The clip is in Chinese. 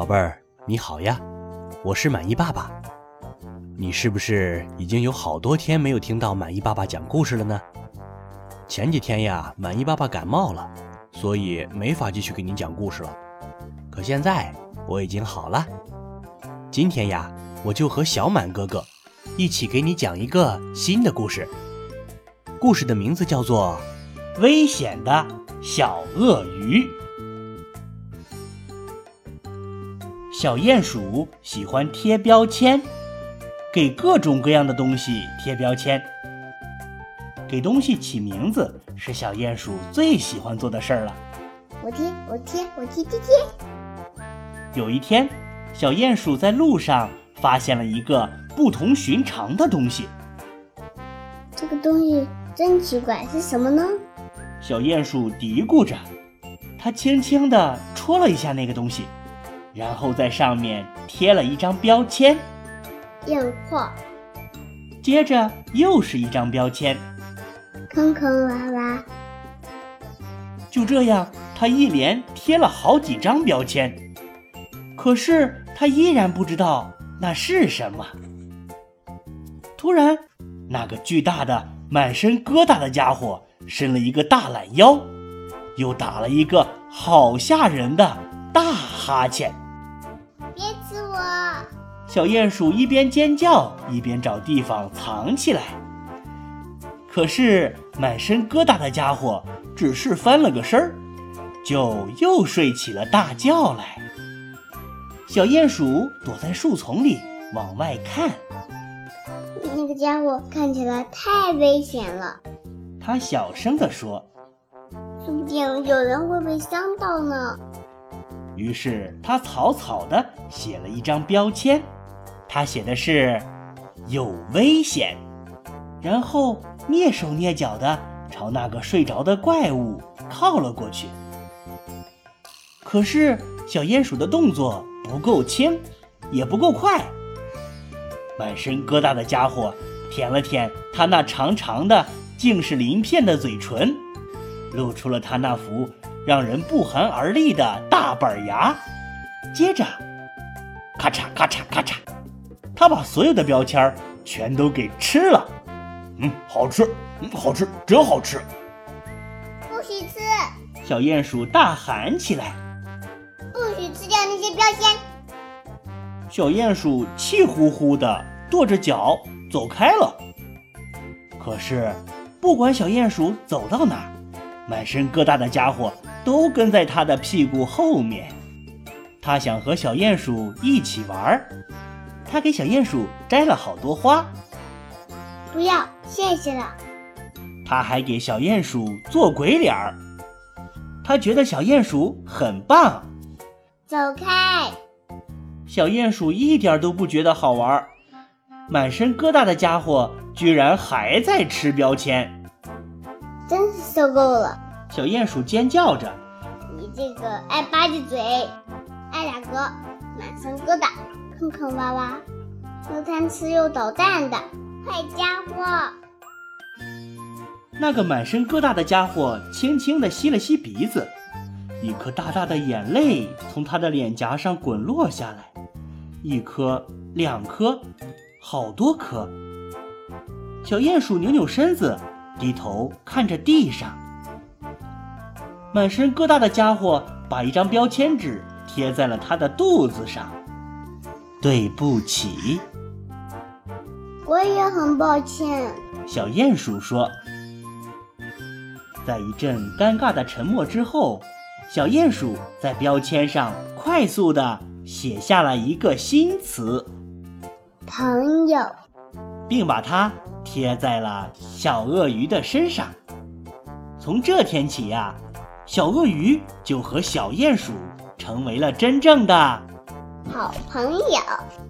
宝贝儿，你好呀，我是满意爸爸。你是不是已经有好多天没有听到满意爸爸讲故事了呢？前几天呀，满意爸爸感冒了，所以没法继续给你讲故事了。可现在我已经好了，今天呀，我就和小满哥哥一起给你讲一个新的故事。故事的名字叫做《危险的小鳄鱼》。小鼹鼠喜欢贴标签，给各种各样的东西贴标签。给东西起名字是小鼹鼠最喜欢做的事儿了。我贴，我贴，我贴贴贴。有一天，小鼹鼠在路上发现了一个不同寻常的东西。这个东西真奇怪，是什么呢？小鼹鼠嘀咕着，它轻轻地戳了一下那个东西。然后在上面贴了一张标签，电话。接着又是一张标签，坑坑洼洼。就这样，他一连贴了好几张标签，可是他依然不知道那是什么。突然，那个巨大的、满身疙瘩的家伙伸了一个大懒腰，又打了一个好吓人的大哈欠。小鼹鼠一边尖叫一边找地方藏起来。可是满身疙瘩的家伙只是翻了个身儿，就又睡起了大觉来。小鼹鼠躲在树丛里往外看，那个家伙看起来太危险了。他小声地说：“说不定有人会被伤到呢。”于是他草草地写了一张标签，他写的是“有危险”，然后蹑手蹑脚地朝那个睡着的怪物靠了过去。可是小鼹鼠的动作不够轻，也不够快。满身疙瘩的家伙舔了舔他那长长的、竟是鳞片的嘴唇，露出了他那副。让人不寒而栗的大板牙，接着，咔嚓咔嚓咔嚓，他把所有的标签全都给吃了。嗯，好吃，嗯，好吃，真好吃。不许吃！小鼹鼠大喊起来：“不许吃掉那些标签！”小鼹鼠气呼呼的跺着脚走开了。可是，不管小鼹鼠走到哪儿，满身疙瘩的家伙。都跟在他的屁股后面。他想和小鼹鼠一起玩儿，他给小鼹鼠摘了好多花。不要，谢谢了。他还给小鼹鼠做鬼脸儿。他觉得小鼹鼠很棒。走开！小鼹鼠一点都不觉得好玩。满身疙瘩的家伙居然还在吃标签，真是受够了。小鼹鼠尖叫着：“你这个爱吧唧嘴、爱打嗝、满身疙瘩、坑坑洼洼、又贪吃又捣蛋的坏家伙！”那个满身疙瘩的家伙轻轻地吸了吸鼻子，一颗大大的眼泪从他的脸颊上滚落下来，一颗、两颗，好多颗。小鼹鼠扭扭身子，低头看着地上。满身疙瘩的家伙把一张标签纸贴在了他的肚子上。对不起，我也很抱歉。小鼹鼠说。在一阵尴尬的沉默之后，小鼹鼠在标签上快速地写下了一个新词“朋友”，并把它贴在了小鳄鱼的身上。从这天起呀。小鳄鱼就和小鼹鼠成为了真正的好朋友。